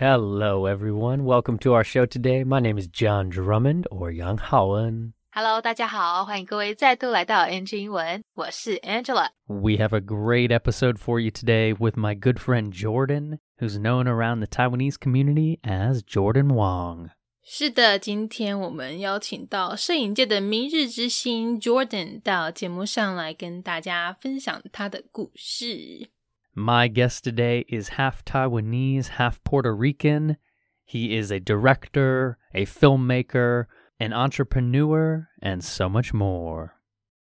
Hello, everyone. Welcome to our show today. My name is John Drummond or Yang Haoen. Hello，大家好，欢迎各位再度来到 NG 英文，我是 Angela。 We have a great episode for you today with my good friend Jordan, who's known around the Taiwanese community as Jordan Wong. 是的，今天我们邀请到摄影界的明日之星 Jordan 到节目上来跟大家分享他的故事。 My guest today is half Taiwanese, half Puerto Rican. He is a director, a filmmaker, an entrepreneur, and so much more.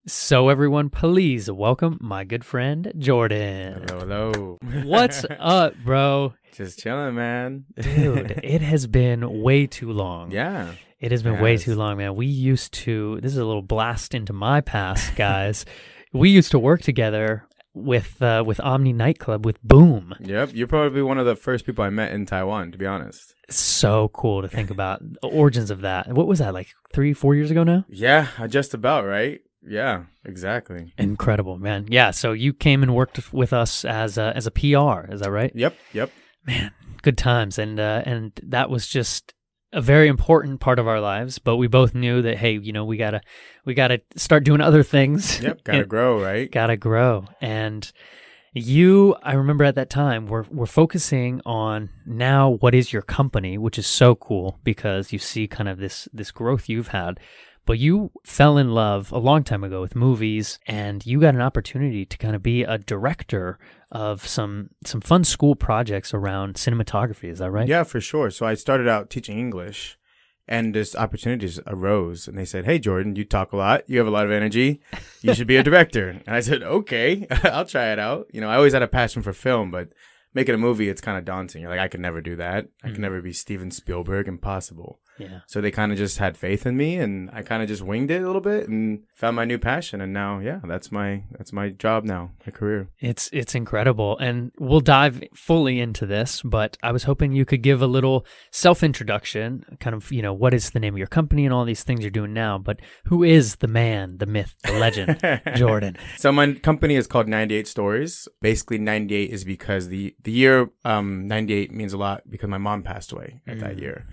So, everyone, please welcome my good friend Jordan. Hello, hello. What's up, bro? Just chilling, man. Dude, it has been way too long. yeah. It has been way too long, man. We used to, this is a little blast into my past, guys. we used to work together with uh, with Omni Nightclub with Boom. Yep. You're probably one of the first people I met in Taiwan, to be honest. So cool to think about the origins of that. What was that, like three, four years ago now? Yeah, just about, right? Yeah, exactly. Incredible, man. Yeah, so you came and worked with us as a, as a PR, is that right? Yep, yep. man, good times, and uh, and that was just a very important part of our lives. But we both knew that hey, you know, we gotta we gotta start doing other things. Yep, gotta grow, right? gotta grow. And you, I remember at that time, we're we're focusing on now what is your company, which is so cool because you see kind of this this growth you've had. But you fell in love a long time ago with movies, and you got an opportunity to kind of be a director of some some fun school projects around cinematography. Is that right? Yeah, for sure. So I started out teaching English and this opportunities arose and they said, Hey Jordan, you talk a lot, you have a lot of energy, you should be a director. and I said, Okay, I'll try it out. You know, I always had a passion for film, but making a movie it's kind of daunting. You're like, I could never do that. I could mm. never be Steven Spielberg, impossible. Yeah. So they kind of just had faith in me, and I kind of just winged it a little bit and found my new passion. And now, yeah, that's my that's my job now, my career. It's it's incredible, and we'll dive fully into this. But I was hoping you could give a little self introduction, kind of you know what is the name of your company and all these things you're doing now. But who is the man, the myth, the legend, Jordan? So my company is called 98 Stories. Basically, 98 is because the the year um 98 means a lot because my mom passed away at that year.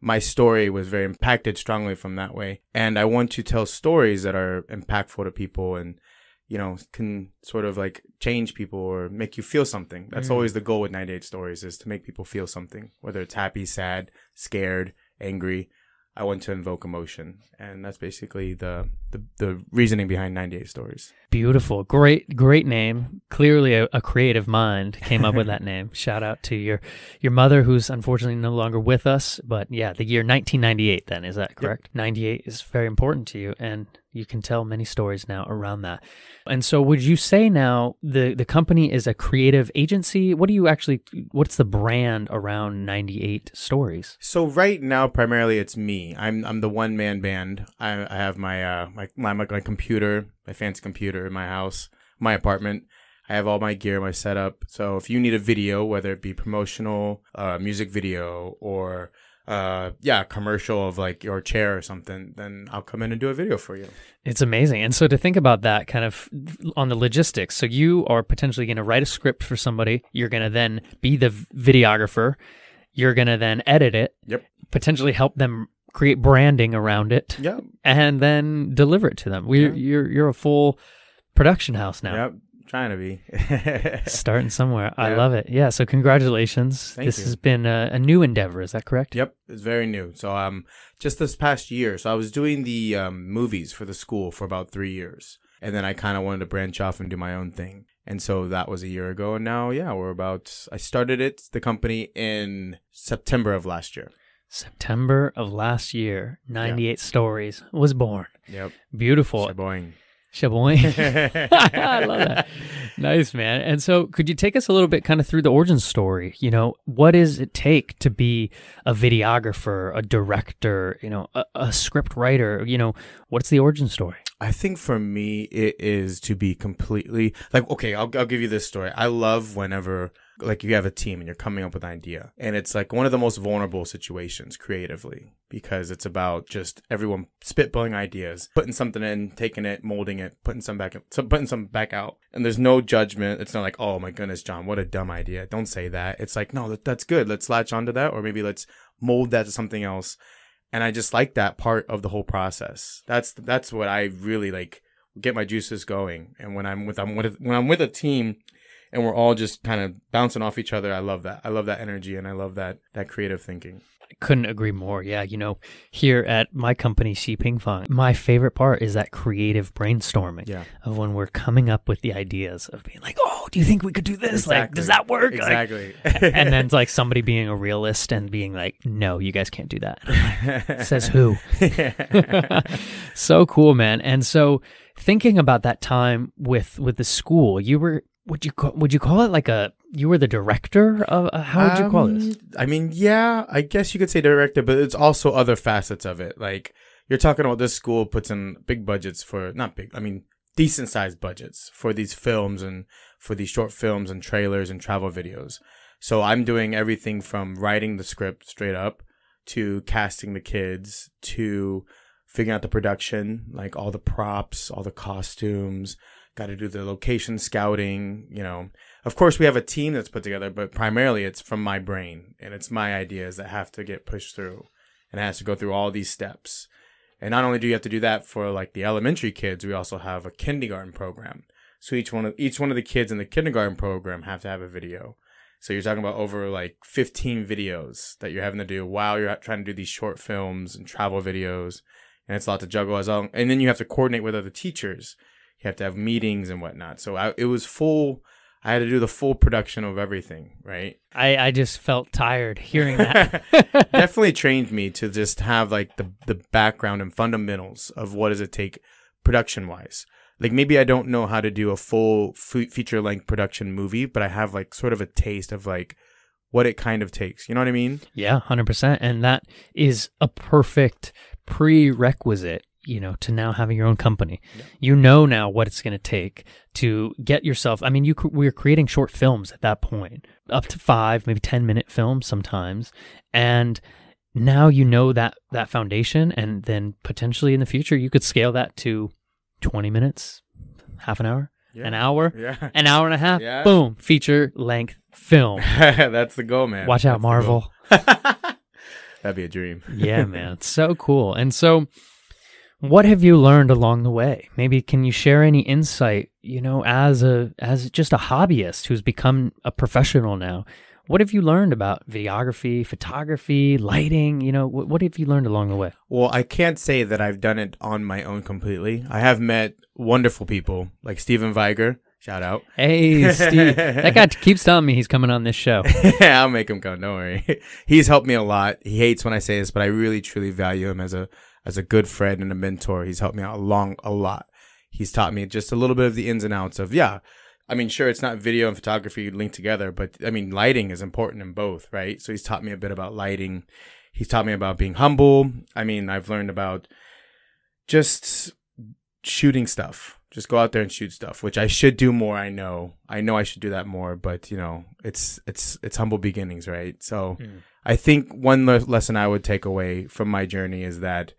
My story was very impacted strongly from that way, and I want to tell stories that are impactful to people and you know can sort of like change people or make you feel something. That's mm. always the goal with 98 Stories is to make people feel something, whether it's happy, sad, scared, angry. I want to invoke emotion, and that's basically the the, the reasoning behind 98 Stories. Beautiful, great, great name. Clearly, a, a creative mind came up with that name. Shout out to your your mother, who's unfortunately no longer with us. But yeah, the year 1998. Then is that correct? 98 is very important to you, and you can tell many stories now around that. And so, would you say now the the company is a creative agency? What do you actually? What's the brand around 98 Stories? So right now, primarily it's me. I'm I'm the one man band. I, I have my uh my, my my computer, my fancy computer in my house, my apartment. I have all my gear, my setup. So if you need a video, whether it be promotional, uh, music video, or uh, yeah, commercial of like your chair or something, then I'll come in and do a video for you. It's amazing. And so to think about that kind of on the logistics, so you are potentially going to write a script for somebody, you're going to then be the videographer, you're going to then edit it, Yep. potentially help them create branding around it, Yeah. and then deliver it to them. We Yeah. you're you're a full production house now. Yep. Trying to be. Starting somewhere. I love it. Yeah, so congratulations. Thank this you. has been a, a new endeavor, is that correct? Yep, it's very new. So um, just this past year, so I was doing the um, movies for the school for about three years, and then I kind of wanted to branch off and do my own thing, and so that was a year ago. And now, yeah, we're about. I started it, the company, in September of last year. September of last year, 98 Stories was born. Yep, Beautiful. Shaboing. Shaboing. I love that. Nice, man. And so, could you take us a little bit kind of through the origin story? You know, what does it take to be a videographer, a director, you know, a, a script writer? You know, what's the origin story? I think for me, it is to be completely like, okay, I'll, I'll give you this story. I love whenever like you have a team and you're coming up with an idea. And it's like one of the most vulnerable situations creatively because it's about just everyone spitballing ideas putting something in taking it molding it putting some back so putting some back out. And there's no judgment. It's not like oh my goodness john what a dumb idea. Don't say that. It's like no that, that's good. Let's latch onto that or maybe let's mold that to something else. And i just like that part of the whole process. That's that's what i really like get my juices going. And when i'm with i'm with when i'm with a team and we're all just kind of bouncing off each other. I love that. I love that energy and I love that that creative thinking. I couldn't agree more. Yeah, you know, here at my company, Xi Ping Fang, my favorite part is that creative brainstorming Yeah. of when we're coming up with the ideas of being like, oh, do you think we could do this? Like, does that work? Like, Exactly. and then it's like somebody being a realist and being like, no, you guys can't do that. Says who? so cool, man. And so thinking about that time with with the school, you were would you call would you call it like a you were the director of uh, how would you call this? Um, I mean, yeah, I guess you could say director, but it's also other facets of it. Like you're talking about this school puts in big budgets for not big, I mean decent sized budgets for these films and for these short films and trailers and travel videos. So I'm doing everything from writing the script straight up to casting the kids to figuring out the production, like all the props, all the costumes, got to do the location scouting, you know. Of course, we have a team that's put together, but primarily it's from my brain and it's my ideas that have to get pushed through and it has to go through all these steps. And not only do you have to do that for like the elementary kids, we also have a kindergarten program. So each one of each one of the kids in the kindergarten program have to have a video. So you're talking about over like 15 videos that you're having to do while you're trying to do these short films and travel videos, and it's a lot to juggle as well. And then you have to coordinate with other teachers. You have to have meetings and whatnot. So I, it was full. I had to do the full production of everything, right? I, I just felt tired hearing that. Definitely trained me to just have like the the background and fundamentals of what does it take production wise. Like maybe I don't know how to do a full f- feature length production movie, but I have like sort of a taste of like what it kind of takes. You know what I mean? yeah, 100%. And that is a perfect prerequisite, you know, to now having your own company. You know now what it's going to take to get yourself. I mean, you we were creating short films at that point, up to 5, maybe 10 minute films sometimes. And now you know that that foundation and then potentially in the future you could scale that to 20 minutes, half an hour, Yeah. an hour, Yeah. an hour and a half. Yeah. Boom, feature length film. That's the goal, man. Watch out, That's. Marvel. That'd be a dream. yeah, man. It's so cool. And so, what have you learned along the way? Maybe can you share any insight, you know, as a as just a hobbyist who's become a professional now? What have you learned about videography, photography, lighting? You know, what, what have you learned along the way? Well, I can't say that I've done it on my own completely. I have met wonderful people like Steven Viger. Shout out. Hey, Steve, that guy keeps telling me he's coming on this show. Yeah, I'll make him come. Don't worry. He's helped me a lot. He hates when I say this, but I really truly value him as a as a good friend and a mentor. He's helped me out along a lot. He's taught me just a little bit of the ins and outs of yeah. I mean, sure, it's not video and photography linked together, but I mean, lighting is important in both, right? So he's taught me a bit about lighting. He's taught me about being humble. I mean, I've learned about just shooting stuff. Just go out there and shoot stuff, which I should do more. I know, I know I should do that more, but you know, it's it's it's humble beginnings, right? So, Mm. I think one le- lesson I would take away from my journey is that,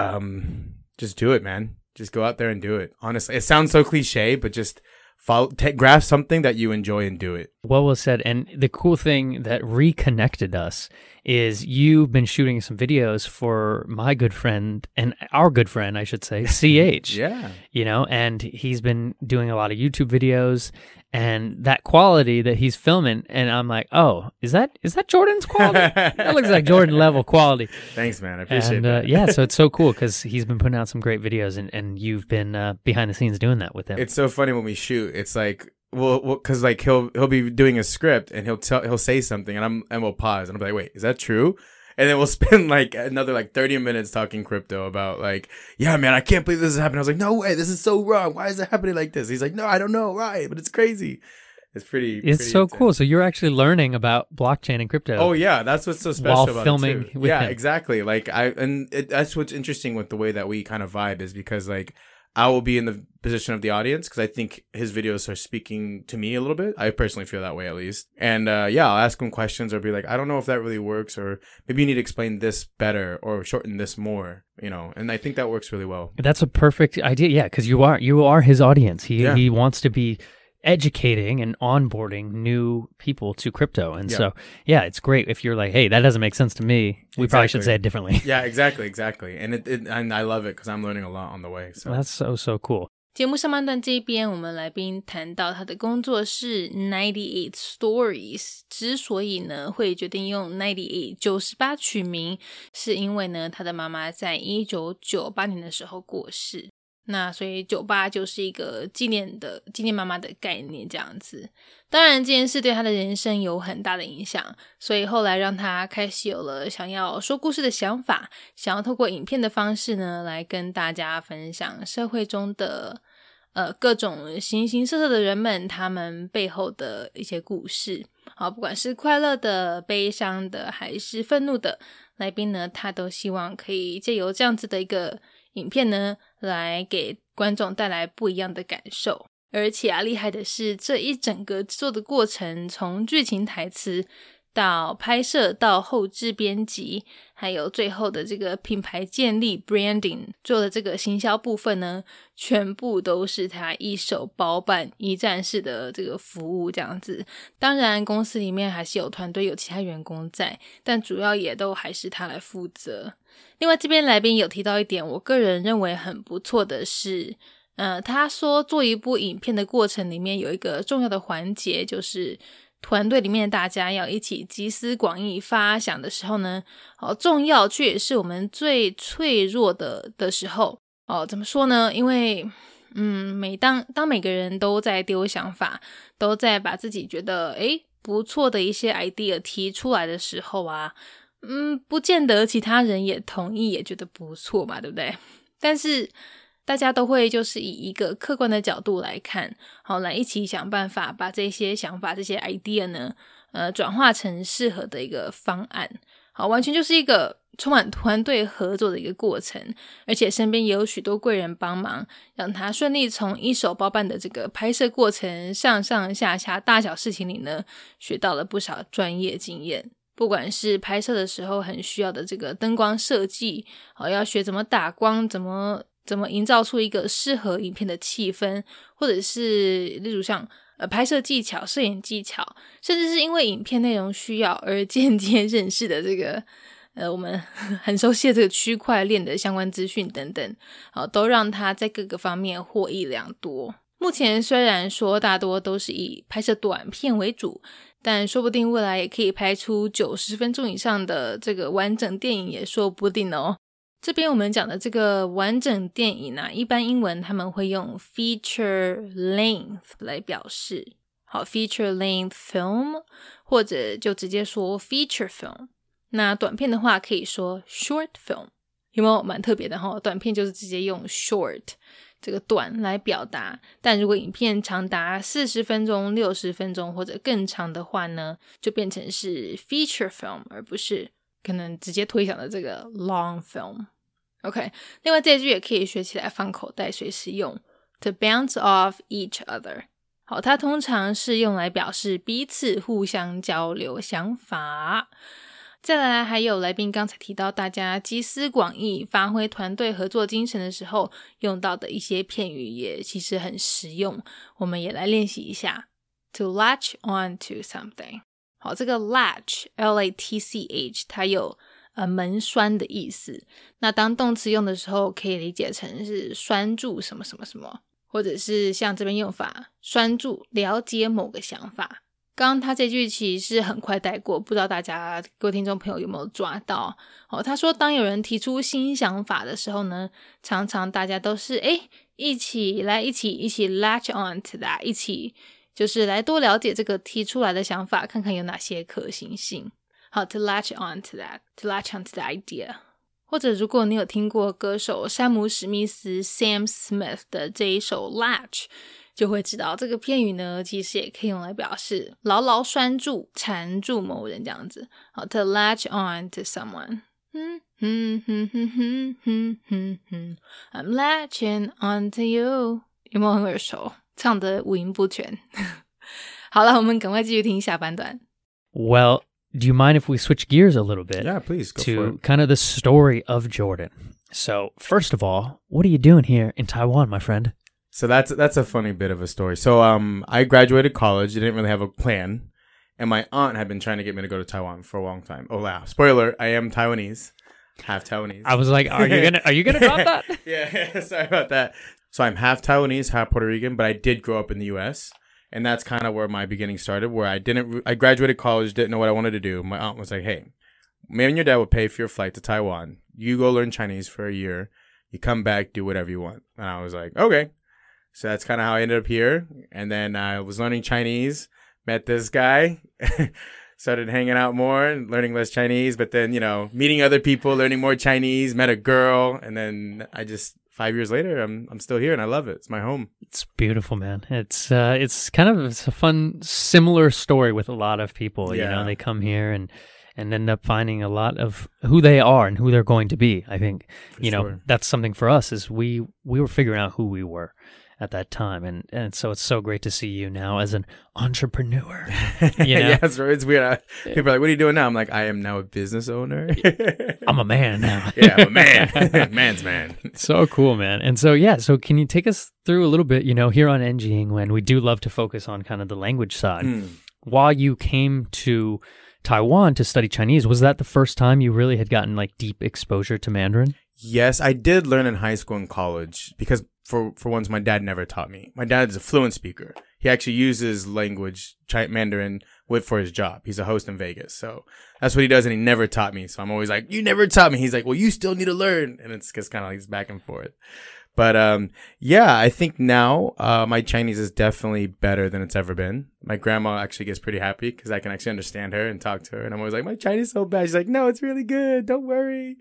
um, just do it, man. Just go out there and do it. Honestly, it sounds so cliche, but just follow, take, grasp something that you enjoy and do it. Well was said. And the cool thing that reconnected us is you've been shooting some videos for my good friend and our good friend, I should say, CH. Yeah, You know, and he's been doing a lot of YouTube videos and that quality that he's filming. And I'm like, oh, is that is that Jordan's quality? that looks like Jordan level quality. Thanks, man. I appreciate And uh, that. yeah, so it's so cool because he's been putting out some great videos and, and you've been uh, behind the scenes doing that with him. It's so funny when we shoot. It's like well, because like he'll he'll be doing a script and he'll tell he'll say something and I'm and we'll pause and I'm like, wait, is that true? And then we'll spend like another like 30 minutes talking crypto about like, yeah, man, I can't believe this is happening. I was like, no way, this is so wrong. Why is it happening like this? He's like, no, I don't know, why, but it's crazy. It's pretty. it's pretty so intense. cool. So you're actually learning about blockchain and crypto. Oh yeah, that's what's so special While about filming it too. with yeah, him. exactly. Like I and it, that's what's interesting with the way that we kind of vibe is because like I will be in the position of the audience because I think his videos are speaking to me a little bit. I personally feel that way at least. And uh, yeah, I'll ask him questions or be like, I don't know if that really works, or maybe you need to explain this better or shorten this more. You know, and I think that works really well. That's a perfect idea. Yeah, because you are you are his audience. He Yeah. he wants to be educating and onboarding new people to crypto. And Yeah. so yeah, it's great if you're like, hey, that doesn't make sense to me. We probably should Exactly. say it differently. Yeah, exactly, exactly. And it, it and I love it because I'm learning a lot on the way. So That's so so cool. 节目上半段这边，我们来宾谈到他的工作是 Ninety Eight Stories，之所以呢会决定用 Ninety Eight 九十八取名，是因为呢他的妈妈在一九九八年的时候过世， 那所以酒吧就是一个纪念的纪念妈妈的概念这样子。当然，这件事对他的人生有很大的影响，所以后来让他开始有了想要说故事的想法，想要透过影片的方式呢，来跟大家分享社会中的呃各种形形色色的人们他们背后的一些故事。好，不管是快乐的、悲伤的，还是愤怒的，来宾呢，他都希望可以借由这样子的一个影片呢，来给观众带来不一样的感受。而且啊，厉害的是这一整个制作的过程，从剧情台词到拍摄，到后置编辑，还有最后的这个品牌建立 （branding） 做的这个行销部分呢，全部都是他一手包办、一站式的这个服务这样子。当然，公司里面还是有团队、有其他员工在，但主要也都还是他来负责。另外，这边来宾有提到一点，我个人认为很不错的是，呃，他说做一部影片的过程里面有一个重要的环节，就是团队里面大家要一起集思广益发想的时候呢，哦，重要却也是我们最脆弱的的时候。哦，怎么说呢？因为，嗯，每当当每个人都在丢想法，都在把自己觉得诶不错的一些 idea 提出来的时候啊，嗯，不见得其他人也同意，也觉得不错嘛，对不对？但是大家都会就是以一个客观的角度来看，好，来一起想办法把这些想法、这些 idea 呢，呃，转化成适合的一个方案。好，完全就是一个充满团队合作的一个过程，而且身边也有许多贵人帮忙，让他顺利从一手包办的这个拍摄过程上上下下大小事情里呢，学到了不少专业经验。不管是拍摄的时候很需要的这个灯光设计，好要学怎么打光，怎么怎么营造出一个适合影片的气氛，或者是例如像呃拍摄技巧、摄影技巧，甚至是因为影片内容需要而间接认识的这个呃我们 很熟悉的这个区块链的相关资讯等等，好都让他在各个方面获益良多。目前虽然说大多都是以拍摄短片为主，但说不定未来也可以拍出九十分钟以上的这个完整电影，也说不定哦。这边我们讲的这个完整电影啊，一般英文他们会用 feature length 来表示，好 feature length film，或者就直接说 feature film。那短片的话可以说 short film，有没有蛮特别的哈？短片就是直接用 short 这个短来表达，但如果影片长达四十分钟、六十分钟或者更长的话呢，就变成是 feature film，而不是可能直接推想的这个 long film。OK，另外这句也可以学起来放口袋，随时用 to bounce off each other。好，它通常是用来表示彼此互相交流想法。再来，还有来宾刚才提到，大家集思广益、发挥团队合作精神的时候用到的一些片语，也其实很实用。我们也来练习一下：to latch on to something。好，这个 latch，l a t c h，它有呃门栓的意思。那当动词用的时候，可以理解成是拴住什么什么什么，或者是像这边用法，拴住了解某个想法。刚刚他这句其实很快带过，不知道大家各位听众朋友有没有抓到？哦，他说当有人提出新想法的时候呢，常常大家都是诶一起来一起一起 latch on to that，一起就是来多了解这个提出来的想法看看有哪些可行性。好 to latch onto thatto latch onto the idea 或者如果你有听过歌手山姆史密斯 sam smith 的这一首 latch 就会知道这个片语呢其实也可以用来表示牢牢拴住缠住某人这样子。好 to latch onto someone 嗯嗯嗯嗯嗯嗯嗯 i'm latching onto you 有没有很耳熟？唱的五音不全。好了，我们赶快继续听下半段。 Well, do you mind if we switch gears a little bit Yeah, please go for to it. kind of the story of Jordan? So, first of all, what are you doing here in Taiwan, my friend? So that's that's a funny bit of a story. So um, I graduated college. I didn't really have a plan, and my aunt had been trying to get me to go to Taiwan for a long time. Oh wow! Spoiler: I am Taiwanese, half Taiwanese. I was like, are you gonna are you gonna drop that? yeah, sorry about that. So I'm half Taiwanese, half Puerto Rican, but I did grow up in the U.S. And that's kind of where my beginning started. Where I didn't, I graduated college, didn't know what I wanted to do. My aunt was like, "Hey, me and your dad will pay for your flight to Taiwan. You go learn Chinese for a year. You come back, do whatever you want." And I was like, "Okay." So that's kind of how I ended up here. And then I was learning Chinese, met this guy, started hanging out more and learning less Chinese, but then, you know, meeting other people, learning more Chinese, met a girl. And then I just, five years later, I'm, I'm still here and I love it. It's my home. It's beautiful, man. It's uh, it's kind of it's a fun, similar story with a lot of people. You know, Yeah. they come here and and end up finding a lot of who they are and who they're going to be. I think For you know that's something for us is we we were figuring out who we were at that time, and and so it's so great to see you now as an entrepreneur. You know? yeah, it's, it's weird. I, people are like, what are you doing now? I'm like, I am now a business owner. I'm a man now. yeah, I'm a man. Man's man. so cool, man. And so, yeah, so can you take us through a little bit, you know, here on NGing when we do love to focus on kind of the language side. Mm. While you came to Taiwan to study Chinese, was that the first time you really had gotten like deep exposure to Mandarin? Yes, I did learn in high school and college because for for once my dad never taught me. My dad's a fluent speaker. He actually uses language Mandarin with for his job. He's a host in Vegas, so that's what he does, and he never taught me. So I'm always like, "You never taught me." He's like, "Well, you still need to learn," and it's just kind of like this back and forth. But um, yeah, I think now uh, my Chinese is definitely better than it's ever been. My grandma actually gets pretty happy because I can actually understand her and talk to her, and I'm always like, "My Chinese is so bad." She's like, "No, it's really good. Don't worry."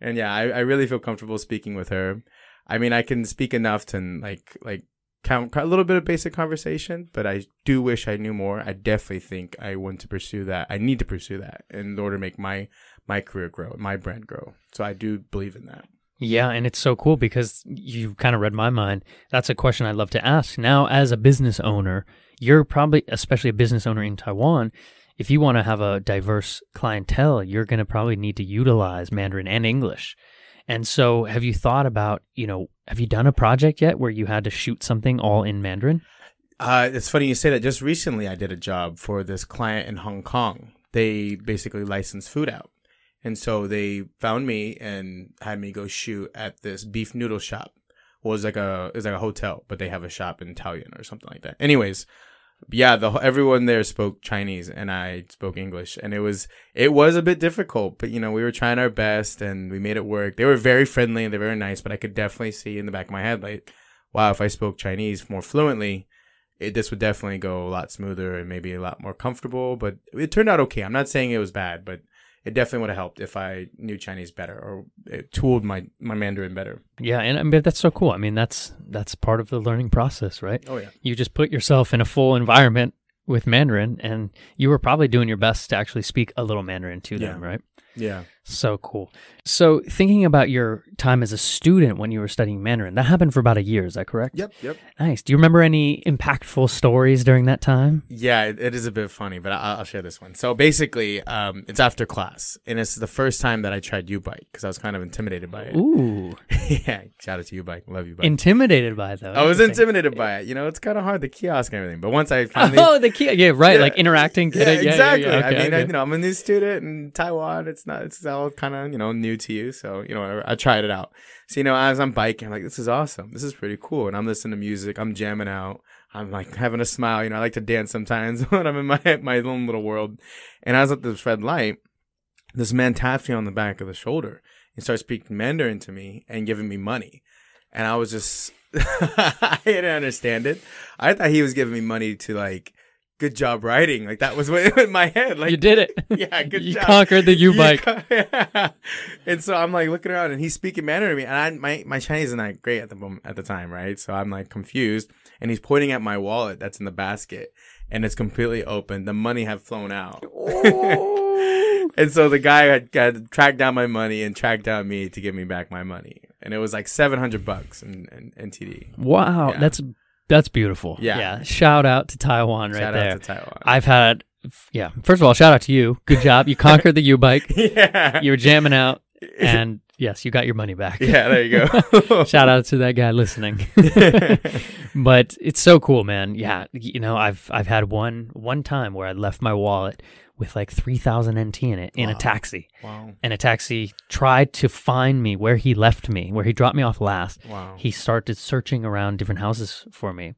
And yeah, I, I really feel comfortable speaking with her. I mean, I can speak enough to like like count a little bit of basic conversation, but I do wish I knew more. I definitely think I want to pursue that. I need to pursue that in order to make my my career grow, my brand grow. So I do believe in that. Yeah, and it's so cool because you kind of read my mind. That's a question I'd love to ask. Now, as a business owner, you're probably, especially a business owner in Taiwan, if you want to have a diverse clientele, you're going to probably need to utilize Mandarin and English. And so, have you thought about, you know, have you done a project yet where you had to shoot something all in Mandarin? Uh, it's funny you say that. Just recently, I did a job for this client in Hong Kong. They basically license food out. And so they found me and had me go shoot at this beef noodle shop. Well, it was like a it was like a hotel, but they have a shop in Italian or something like that. Anyways, yeah, the everyone there spoke Chinese and I spoke English, and it was it was a bit difficult, but you know we were trying our best and we made it work. They were very friendly and they're very nice, but I could definitely see in the back of my head like, wow, if I spoke Chinese more fluently, it, this would definitely go a lot smoother and maybe a lot more comfortable. But it turned out okay. I'm not saying it was bad, but it definitely would have helped if I knew Chinese better or it tooled my, my Mandarin better. Yeah, and I mean, that's so cool. I mean, that's that's part of the learning process, right? Oh yeah. you just put yourself in a full environment with Mandarin, and you were probably doing your best to actually speak a little Mandarin to them, right? Yeah. So cool. So, thinking about your time as a student when you were studying Mandarin, that happened for about a year, is that correct? Yep. Yep. Nice. Do you remember any impactful stories during that time? Yeah, it, it is a bit funny, but I, I'll share this one. So basically, um, it's after class, and it's the first time that I tried U Bike because I was kind of intimidated by it. Ooh, yeah, shout out to U Bike, love you, bike. intimidated by it, though. I was intimidated by it. You know, it's kind of hard the kiosk and everything, but once I finally Oh, the key. Yeah, right. Yeah. like interacting. Get yeah, it? Yeah, exactly. Yeah. Okay, I mean, I, you know, I'm a new student in Taiwan. It's not, it's all kind of, you know, new to you. So, you know, I, I tried it out. So, you know, as I'm biking, I'm like, this is awesome. This is pretty cool. And I'm listening to music. I'm jamming out. I'm like having a smile. You know, I like to dance sometimes when I'm in my, my own little world. And I was at this red light. This man taps me on the back of the shoulder and starts speaking Mandarin to me and giving me money. And I was just, I didn't understand it. I thought he was giving me money to like, good job riding. Like that was what in my head. Like you did it. yeah, good you job. conquered the U bike. co- yeah. And so I'm like looking around and he's speaking Mandarin to me. And I, my, my Chinese is not great at the moment, at the time, right? So I'm like confused. And he's pointing at my wallet that's in the basket and it's completely open. The money had flown out. Oh. and so the guy had, had tracked down my money and tracked down me to give me back my money, and it was like seven hundred bucks in, in, NTD. Wow, Yeah. that's that's beautiful. Yeah. Shout out to Taiwan right Shout there. out to Taiwan. I've had, yeah. First of all, shout out to you. Good job. You conquered the U bike. yeah, You were jamming out, and yes, you got your money back. yeah. There you go. Shout out to that guy listening. but it's so cool, man. Yeah, you know, I've I've had one one time where I left my wallet with like 3000 NT in it in a taxi. wow, And a taxi tried to find me where he left me, where he dropped me off last. wow. He started searching around different houses for me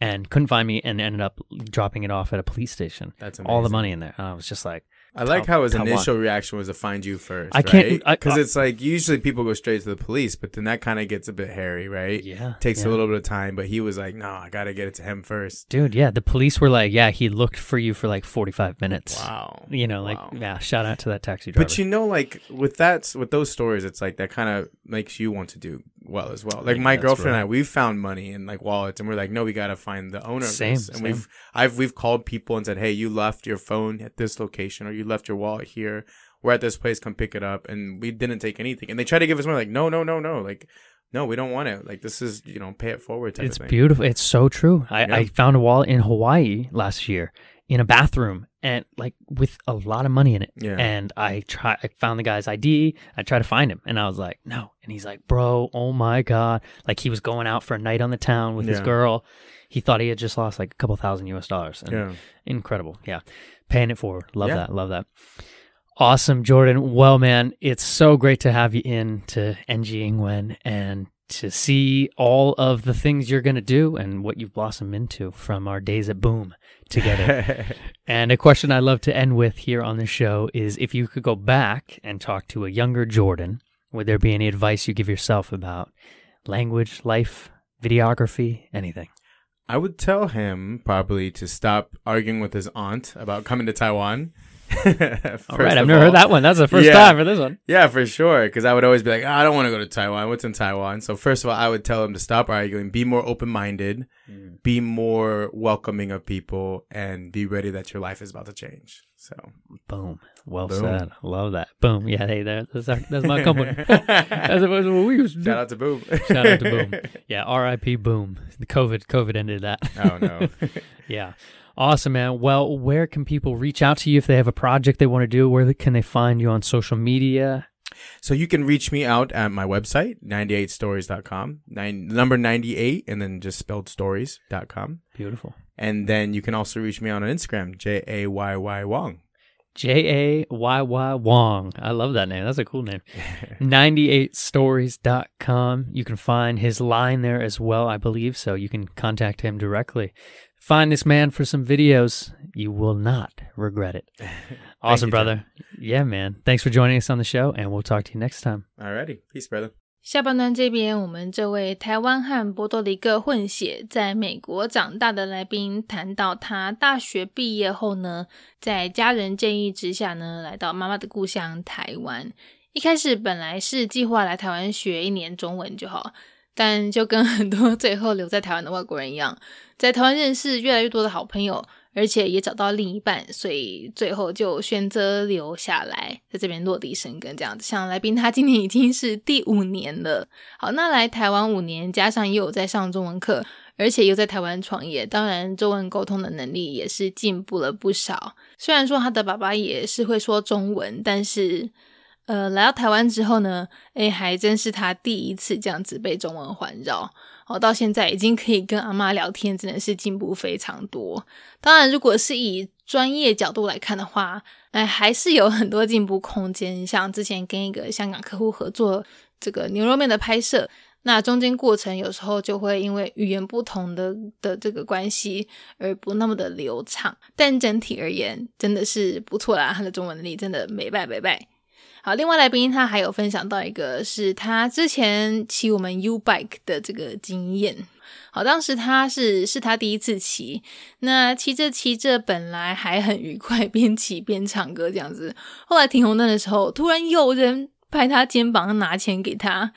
and couldn't find me and ended up dropping it off at a police station. That's All the money in there. And I was just like, I like how his initial reaction was to find you first. I can't- because it's like usually people go straight to the police, but then that kind of gets a bit hairy, right? yeah. Takes yeah. a little bit of time, but he was like, "No, I gotta get it to him first. Dude, yeah, the police were like, yeah, he looked for you for like 45 minutes. Wow, You know, like, Wow. yeah, shout out to that taxi driver. But you know, like with that, with those stories, it's like that kind of makes you want to do well as well. Like Yeah, my girlfriend right. and I, we've found money in like wallets, and we're like, no, we gotta find the owner. Same, and same. we've I've we've called people and said, hey, you left your phone at this location, or you left your wallet here. We're at this place. Come pick it up, and we didn't take anything. And they try to give us money, like, no, no, no, no, like. No, we don't want it. Like this is, you know, pay it forward type It's of thing. beautiful. It's so true. I, Yeah. I found a wallet in Hawaii last year in a bathroom and like with a lot of money in it. Yeah. And I try I found the guy's ID. I tried to find him and I was like, no. And he's like, bro, oh my God. Like he was going out for a night on the town with his girl. He thought he had just lost like a couple thousand US dollars. And yeah. incredible. Yeah. Paying it forward. Love Yeah. that. Love that. Awesome, Jordan. Well, man, it's so great to have you in to NG Ingwen and to see all of the things you're going to do and what you've blossomed into from our days at Boom together. and a question I love to end with here on the show is if you could go back and talk to a younger Jordan, would there be any advice you give yourself about language, life, videography, anything? I would tell him probably to stop arguing with his aunt about coming to Taiwan. All right, I've never heard that one. That's the first Yeah. time for this one. Yeah, for sure. Because I would always be like, "Ah, I don't want to go to Taiwan. What's in Taiwan? So first of all, I would tell him to stop arguing, be more open minded, be more welcoming of people, and be ready that your life is about to change. So Boom. Well Boom. said. Love that. Boom. Yeah, hey, there, that's, our, that's my company. that's what we used to do. shout out to Boom. Shout out to Boom. Yeah, R.I.P. Boom. The COVID, COVID ended that. oh no. yeah. Awesome, man. Well, where can people reach out to you if they have a project they want to do? Where can they find you on social media? So you can reach me out at my website, 98stories.com, nine, number 98, and then just spelled stories.com. Beautiful. And then you can also reach me on Instagram, J A Y Y Wong. J A Y Y Wong. I love that name. That's a cool name. 98stories.com. You can find his line there as well, I believe. So you can contact him directly. Find this man for some videos. You will not regret it. Awesome, you, John. brother. Yeah, man. Thanks for joining us on the show, and we'll talk to you next time. Alrighty. Peace, brother. 下半段这边，我们这位台湾和波多黎各混血，在美国长大的来宾谈到，他大学毕业后呢，在家人建议之下呢，来到妈妈的故乡台湾。一开始本来是计划来台湾学一年中文就好，但就跟很多最后留在台湾的外国人一样， 在台湾认识越来越多的好朋友，而且也找到另一半，所以最后就选择留下来，在这边落地生根这样子。像来宾他今年已经是第五年了，好，那来台湾五年，加上也有在上中文课，而且又在台湾创业，当然中文沟通的能力也是进步了不少。虽然说他的爸爸也是会说中文，但是呃，来到台湾之后呢，诶，还真是他第一次这样子被中文环绕。哦，到现在已经可以跟阿妈聊天，真的是进步非常多。当然，如果是以专业角度来看的话，哎，还是有很多进步空间。像之前跟一个香港客户合作这个牛肉面的拍摄，那中间过程有时候就会因为语言不同的的这个关系而不那么的流畅，但整体而言真的是不错啦，他的中文能力真的没败没败。好，另外来宾他还有分享到一个是他之前骑我们 U Bike 的这个经验。好，当时他是是他第一次骑，那骑着骑着本来还很愉快，边骑边唱歌这样子。后来停红灯的时候，突然有人拍他肩膀拿钱给他。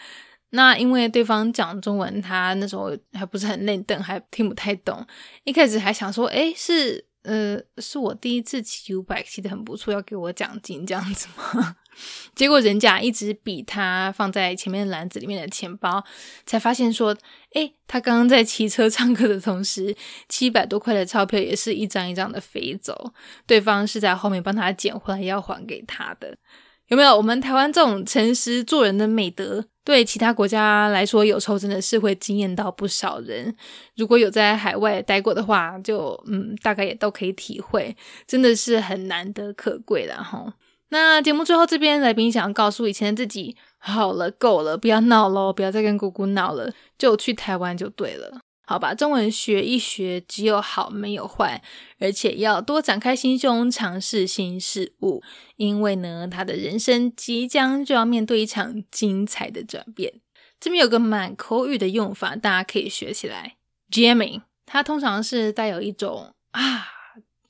那因为对方讲中文，他那时候还不是很认懂，还听不太懂。一开始还想说，诶，是呃，是我第一次骑五百骑的很不错，要给我奖金这样子吗？结果人家一直比他放在前面篮子里面的钱包，才发现说，诶，他刚刚在骑车唱歌的同时，七百多块的钞票也是一张一张的飞走，对方是在后面帮他捡回来要还给他的。有没有？我们台湾这种诚实做人的美德，对其他国家来说，有时候真的是会惊艳到不少人。如果有在海外待过的话，就嗯，大概也都可以体会，真的是很难得可贵的哈。那节目最后这边，来宾想要告诉以前的自己：好了，够了，不要闹喽，不要再跟姑姑闹了，就去台湾就对了。好吧，中文学一学，只有好没有坏，而且要多展开心胸，尝试新事物，因为呢，他的人生即将就要面对一场精彩的转变。这边有个满口语的用法，大家可以学起来。Jamming，它通常是带有一种啊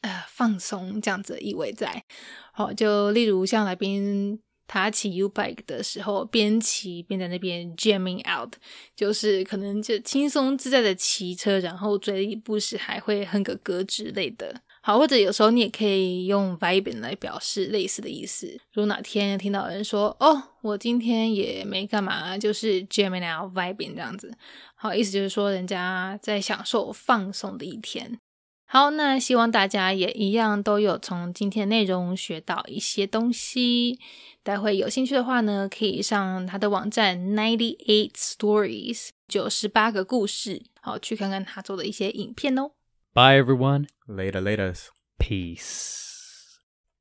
呃放松这样子的意味在。好，就例如像来宾。他骑 U bike 的时候，边骑边在那边 jamming out，就是可能就轻松自在的骑车，然后嘴里不时还会哼个歌之类的。好，或者有时候你也可以用 vibing 来表示类似的意思。如果哪天听到有人说：“哦，我今天也没干嘛，就是 jamming out vibing 这样子。”好，意思就是说人家在享受放松的一天。好，那希望大家也一样都有从今天内容学到一些东西。待会有兴趣的话呢，可以上他的网站 Ninety Eight Stories 九十八个故事，好去看看他做的一些影片哦。Bye everyone. Later, later. Peace.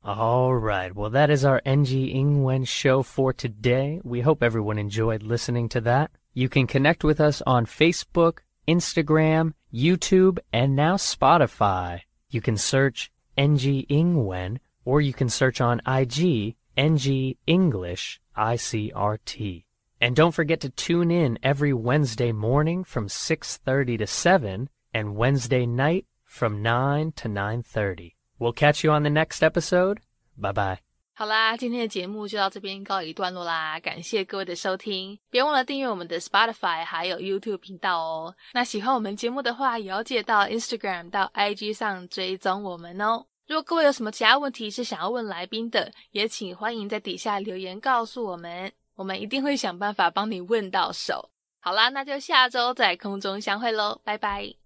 All right. Well, that is our NG Ingwen show for today. We hope everyone enjoyed listening to that. You can connect with us on Facebook, Instagram, YouTube, and now Spotify. You can search NG Ingwen, or you can search on IG NG English ICRT. And don't forget to tune in every Wednesday morning from 6:30 to 7 and Wednesday night from 9 to 9:30. We'll catch you on the next episode. Bye bye. 好啦，今天的节目就到这边告一段落啦，感谢各位的收听，别忘了订阅我们的 Spotify 还有 YouTube 频道哦。那喜欢我们节目的话，也要记得到 Instagram 到 IG 上追踪我们哦。 如果各位有什么其他问题是想要问来宾的，也请欢迎在底下留言告诉我们，我们一定会想办法帮你问到手。好啦，那就下周在空中相会喽，拜拜。